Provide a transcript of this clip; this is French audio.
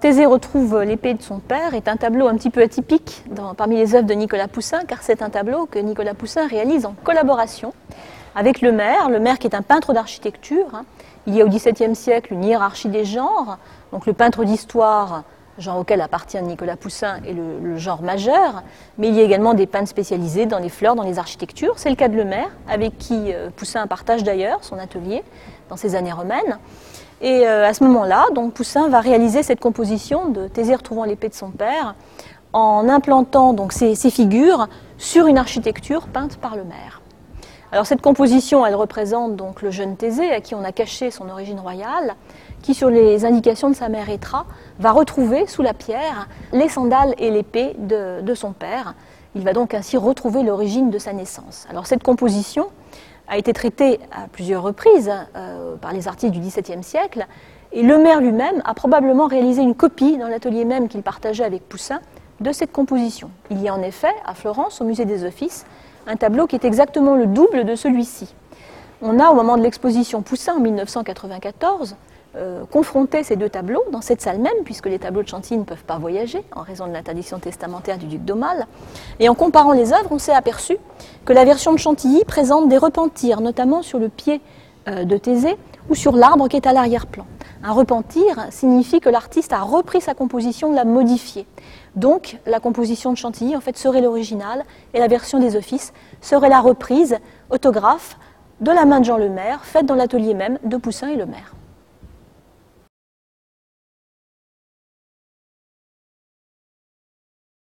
Thésée retrouve l'épée de son père est un tableau un petit peu atypique parmi les œuvres de Nicolas Poussin, car c'est un tableau que Nicolas Poussin réalise en collaboration avec le maire, le maire qui est un peintre d'architecture. Hein. Il y a au XVIIe siècle une hiérarchie des genres, donc le peintre d'histoire, genre auquel appartient Nicolas Poussin, est le, genre majeur, mais il y a également des peintres spécialisés dans les fleurs, dans les architectures. C'est le cas de le maire, avec qui euh, Poussin partage d'ailleurs son atelier dans ces années romaines. Et euh, à ce moment-là, donc Poussin va réaliser cette composition de Thésée retrouvant l'épée de son père en implantant donc figures sur une architecture peinte par le maire. Alors cette composition, elle représente donc le jeune Thésée à qui on a caché son origine royale, qui sur les indications de sa mère Étra va retrouver sous la pierre les sandales et l'épée de, de son père. Il va donc ainsi retrouver l'origine de sa naissance. Alors cette composition, a été traité à plusieurs reprises euh, par les artistes du XVIIe siècle, et le maire lui-même a probablement réalisé une copie dans l'atelier même qu'il partageait avec Poussin de cette composition. Il y a en effet, à Florence, au musée des Offices, un tableau qui est exactement le double de celui-ci. On a, au moment de l'exposition Poussin en 1994, euh, confronter ces deux tableaux dans cette salle même, puisque les tableaux de Chantilly ne peuvent pas voyager en raison de l'interdiction testamentaire du duc d'Aumale. Et en comparant les œuvres, on s'est aperçu que la version de Chantilly présente des repentirs, notamment sur le pied euh, de Thésée ou sur l'arbre qui est à l'arrière-plan. Un repentir signifie que l'artiste a repris sa composition, l'a modifiée. Donc la composition de Chantilly en fait serait l'original et la version des offices serait la reprise autographe de la main de Jean Lemaire, faite dans l'atelier même de Poussin et Lemaire.